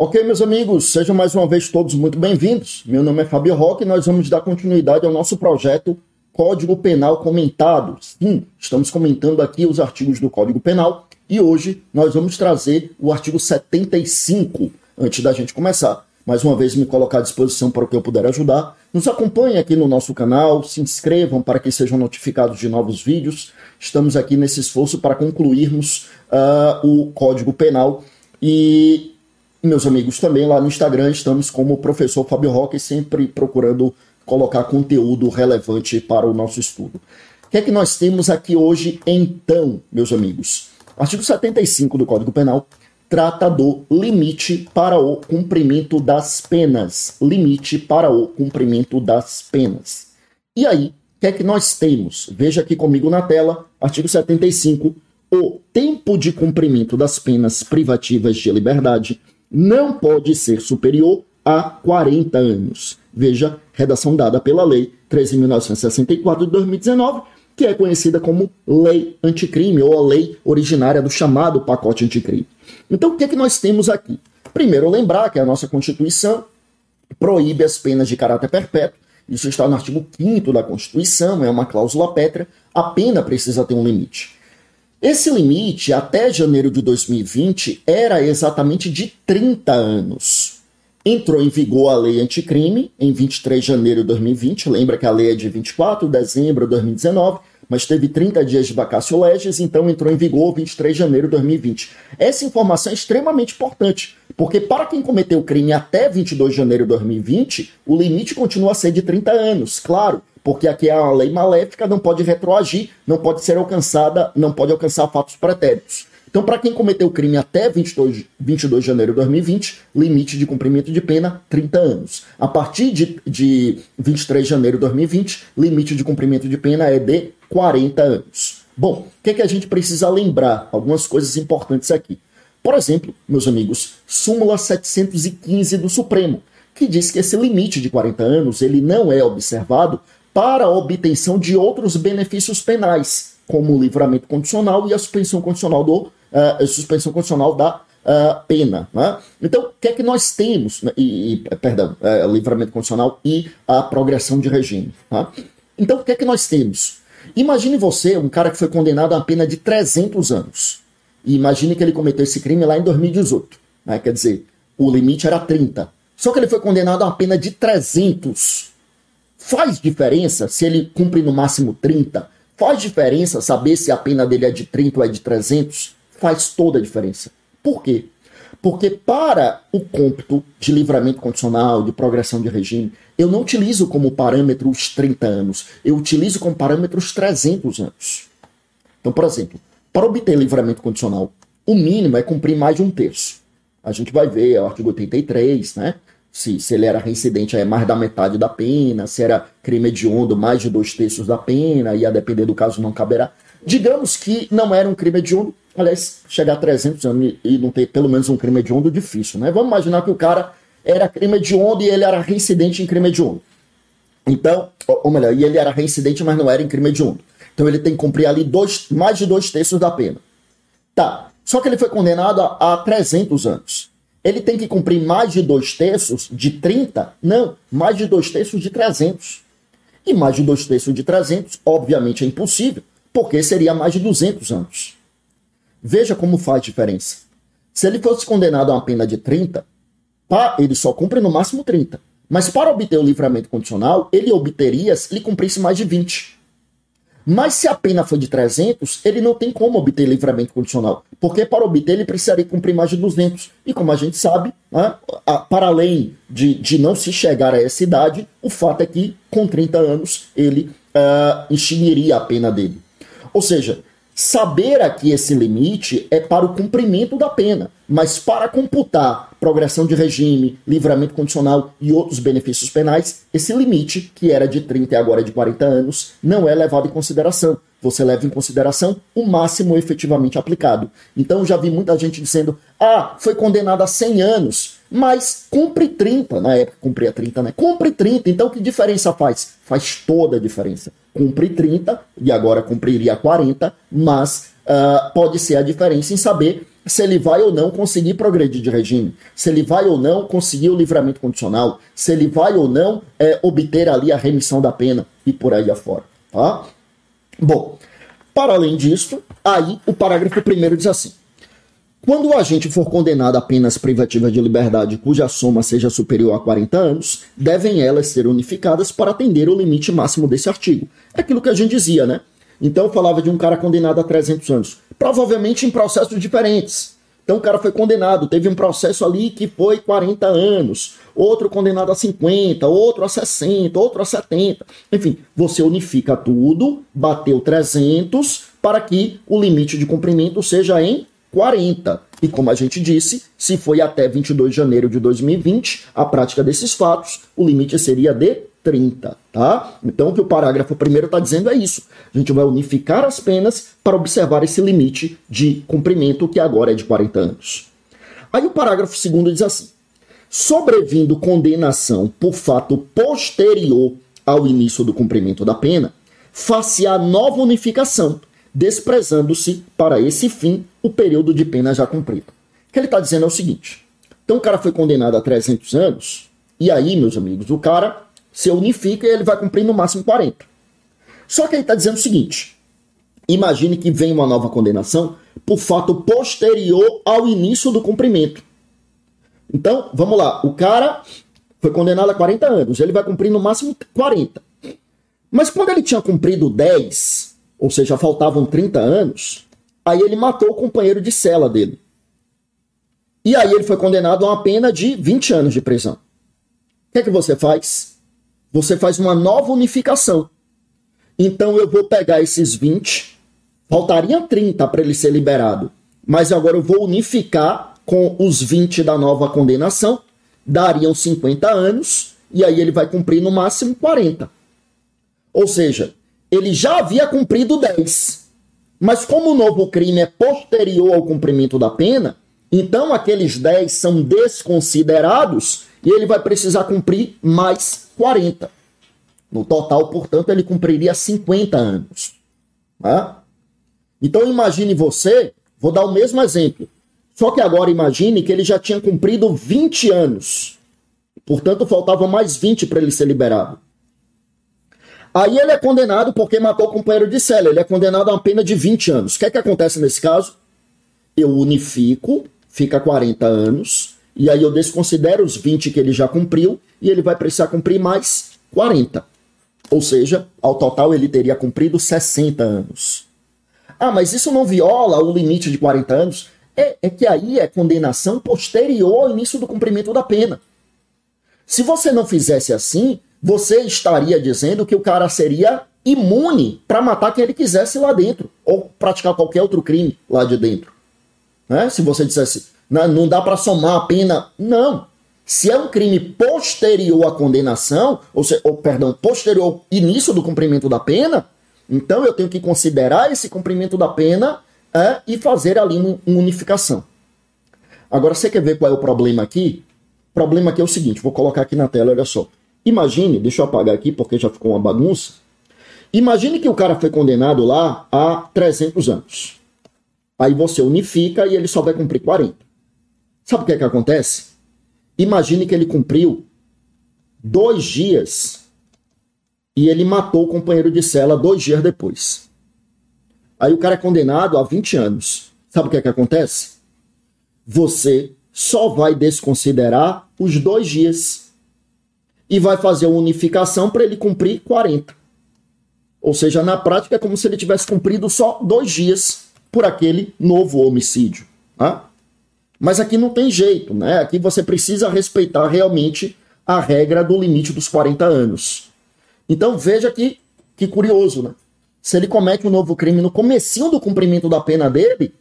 Ok, meus amigos, sejam mais uma vez todos muito bem-vindos. Meu nome é Fabio Roque e nós vamos dar continuidade ao nosso projeto Código Penal Comentado. Sim, estamos comentando aqui os artigos do Código Penal e hoje nós vamos trazer o artigo 75. Antes da gente começar, mais uma vez me colocar à disposição para o que eu puder ajudar. Nos acompanhem aqui no nosso canal, se inscrevam para que sejam notificados de novos vídeos. Estamos aqui nesse esforço para concluirmos uh, o Código Penal e meus amigos também lá no Instagram estamos como professor Fábio Roque, sempre procurando colocar conteúdo relevante para o nosso estudo. O que é que nós temos aqui hoje, então, meus amigos? Artigo 75 do Código Penal trata do limite para o cumprimento das penas. Limite para o cumprimento das penas. E aí, o que é que nós temos? Veja aqui comigo na tela, artigo 75. O tempo de cumprimento das penas privativas de liberdade não pode ser superior a 40 anos. Veja, redação dada pela Lei 13.964 de 2019, que é conhecida como Lei Anticrime, ou a lei originária do chamado pacote anticrime. Então, o que é que nós temos aqui? Primeiro, lembrar que a nossa Constituição proíbe as penas de caráter perpétuo. Isso está no artigo 5 da Constituição, é uma cláusula pétrea. A pena precisa ter um limite. Esse limite, até janeiro de 2020, era exatamente de 30 anos. Entrou em vigor a lei anticrime em 23 de janeiro de 2020. Lembra que a lei é de 24 de dezembro de 2019, mas teve 30 dias de vacácio legis, então entrou em vigor 23 de janeiro de 2020. Essa informação é extremamente importante, porque para quem cometeu o crime até 22 de janeiro de 2020, o limite continua a ser de 30 anos, claro porque aqui é uma lei maléfica, não pode retroagir, não pode ser alcançada, não pode alcançar fatos pretéritos. Então, para quem cometeu o crime até 22, 22 de janeiro de 2020, limite de cumprimento de pena 30 anos. A partir de, de 23 de janeiro de 2020, limite de cumprimento de pena é de 40 anos. Bom, o que, é que a gente precisa lembrar? Algumas coisas importantes aqui. Por exemplo, meus amigos, súmula 715 do Supremo, que diz que esse limite de 40 anos ele não é observado para a obtenção de outros benefícios penais, como o livramento condicional e a suspensão condicional, do, uh, suspensão condicional da uh, pena. Né? Então, o que é que nós temos? Né? E, e, perdão, uh, livramento condicional e a progressão de regime. Tá? Então, o que é que nós temos? Imagine você, um cara que foi condenado a uma pena de 300 anos. E imagine que ele cometeu esse crime lá em 2018. Né? Quer dizer, o limite era 30. Só que ele foi condenado a uma pena de 300. Faz diferença se ele cumpre no máximo 30? Faz diferença saber se a pena dele é de 30 ou é de 300? Faz toda a diferença. Por quê? Porque para o cômputo de livramento condicional, de progressão de regime, eu não utilizo como parâmetro os 30 anos, eu utilizo como parâmetro os 300 anos. Então, por exemplo, para obter livramento condicional, o mínimo é cumprir mais de um terço. A gente vai ver, é o artigo 83, né? Se, se ele era reincidente, é mais da metade da pena, se era crime hediondo, mais de dois terços da pena, e a depender do caso não caberá. Digamos que não era um crime hediondo, aliás, chegar a 300 anos e não ter pelo menos um crime hediondo, difícil, né? Vamos imaginar que o cara era crime hediondo e ele era reincidente em crime hediondo. Então, ou melhor, e ele era reincidente, mas não era em crime hediondo. Então ele tem que cumprir ali dois, mais de dois terços da pena. Tá, só que ele foi condenado a, a 300 anos ele tem que cumprir mais de dois terços de 30? Não, mais de dois terços de 300. E mais de dois terços de 300, obviamente, é impossível, porque seria mais de 200 anos. Veja como faz diferença. Se ele fosse condenado a uma pena de 30, ele só cumpre no máximo 30. Mas para obter o livramento condicional, ele obteria se ele cumprisse mais de 20. Mas se a pena for de 300, ele não tem como obter livramento condicional, porque para obter ele precisaria cumprir mais de 200. E como a gente sabe, né, para além de, de não se chegar a essa idade, o fato é que com 30 anos ele uh, extinguiria a pena dele. Ou seja, Saber aqui esse limite é para o cumprimento da pena, mas para computar progressão de regime, livramento condicional e outros benefícios penais, esse limite, que era de 30 e agora é de 40 anos, não é levado em consideração. Você leva em consideração o máximo efetivamente aplicado. Então já vi muita gente dizendo: ah, foi condenado a 100 anos, mas cumpre 30. Na época cumpria 30, né? Cumpre 30. Então que diferença faz? Faz toda a diferença. Cumpre 30 e agora cumpriria 40, mas uh, pode ser a diferença em saber se ele vai ou não conseguir progredir de regime, se ele vai ou não conseguir o livramento condicional, se ele vai ou não é, obter ali a remissão da pena e por aí afora. Tá? Bom, para além disso, aí o parágrafo primeiro diz assim: quando o agente for condenado a penas privativas de liberdade cuja soma seja superior a 40 anos, devem elas ser unificadas para atender o limite máximo desse artigo. É aquilo que a gente dizia, né? Então eu falava de um cara condenado a 300 anos, provavelmente em processos diferentes. Então o cara foi condenado, teve um processo ali que foi 40 anos, outro condenado a 50, outro a 60, outro a 70. Enfim, você unifica tudo, bateu 300 para que o limite de cumprimento seja em 40. E como a gente disse, se foi até 22 de janeiro de 2020 a prática desses fatos, o limite seria de 30, tá? Então o que o parágrafo primeiro está dizendo é isso. A gente vai unificar as penas para observar esse limite de cumprimento que agora é de 40 anos. Aí o parágrafo segundo diz assim: sobrevindo condenação por fato posterior ao início do cumprimento da pena, face a nova unificação, desprezando-se para esse fim o período de pena já cumprido. O que ele está dizendo é o seguinte: então o cara foi condenado a 300 anos, e aí, meus amigos, o cara se unifica e ele vai cumprir no máximo 40. Só que ele está dizendo o seguinte: imagine que vem uma nova condenação por fato posterior ao início do cumprimento. Então, vamos lá, o cara foi condenado a 40 anos, ele vai cumprir no máximo 40. Mas quando ele tinha cumprido 10, ou seja, faltavam 30 anos, aí ele matou o companheiro de cela dele. E aí ele foi condenado a uma pena de 20 anos de prisão. O que é que você faz? Você faz uma nova unificação. Então eu vou pegar esses 20, faltariam 30 para ele ser liberado, mas agora eu vou unificar com os 20 da nova condenação, dariam 50 anos, e aí ele vai cumprir no máximo 40. Ou seja, ele já havia cumprido 10. Mas como o novo crime é posterior ao cumprimento da pena, então aqueles 10 são desconsiderados e ele vai precisar cumprir mais 40. No total, portanto, ele cumpriria 50 anos. Tá? Então imagine você, vou dar o mesmo exemplo. Só que agora imagine que ele já tinha cumprido 20 anos. Portanto, faltavam mais 20 para ele ser liberado. Aí ele é condenado porque matou o companheiro de cela. Ele é condenado a uma pena de 20 anos. O que é que acontece nesse caso? Eu unifico, fica 40 anos, e aí eu desconsidero os 20 que ele já cumpriu, e ele vai precisar cumprir mais 40. Ou seja, ao total ele teria cumprido 60 anos. Ah, mas isso não viola o limite de 40 anos? É, é que aí é condenação posterior ao início do cumprimento da pena. Se você não fizesse assim, você estaria dizendo que o cara seria imune para matar quem ele quisesse lá dentro, ou praticar qualquer outro crime lá de dentro. Né? Se você dissesse, não, dá para somar a pena. Não. Se é um crime posterior à condenação, ou, se, ou perdão, posterior ao início do cumprimento da pena, então eu tenho que considerar esse cumprimento da pena é, e fazer ali uma unificação. Agora, você quer ver qual é o problema aqui? O problema aqui é o seguinte, vou colocar aqui na tela, olha só. Imagine, deixa eu apagar aqui porque já ficou uma bagunça. Imagine que o cara foi condenado lá a 300 anos. Aí você unifica e ele só vai cumprir 40. Sabe o que é que acontece? Imagine que ele cumpriu dois dias e ele matou o companheiro de cela dois dias depois. Aí o cara é condenado a 20 anos. Sabe o que é que acontece? Você só vai desconsiderar os dois dias e vai fazer uma unificação para ele cumprir 40. Ou seja, na prática é como se ele tivesse cumprido só dois dias por aquele novo homicídio. Tá? Mas aqui não tem jeito, né? Aqui você precisa respeitar realmente a regra do limite dos 40 anos. Então veja que, que curioso, né? Se ele comete um novo crime no comecinho do cumprimento da pena dele,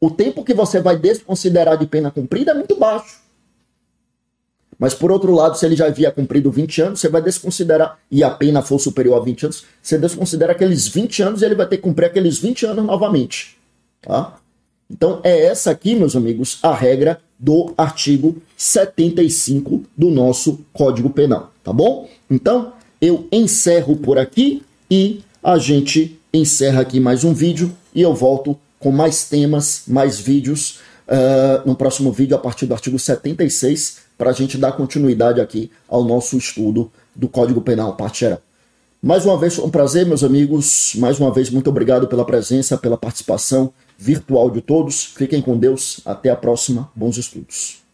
o tempo que você vai desconsiderar de pena cumprida é muito baixo. Mas por outro lado, se ele já havia cumprido 20 anos, você vai desconsiderar, e a pena for superior a 20 anos, você desconsidera aqueles 20 anos e ele vai ter que cumprir aqueles 20 anos novamente. Tá? Então é essa aqui, meus amigos, a regra do artigo 75 do nosso Código Penal, tá bom? Então, eu encerro por aqui e a gente encerra aqui mais um vídeo e eu volto com mais temas, mais vídeos uh, no próximo vídeo a partir do artigo 76 para a gente dar continuidade aqui ao nosso estudo do Código Penal, parte geral. Mais uma vez, um prazer, meus amigos. Mais uma vez, muito obrigado pela presença, pela participação virtual de todos. Fiquem com Deus. Até a próxima. Bons estudos.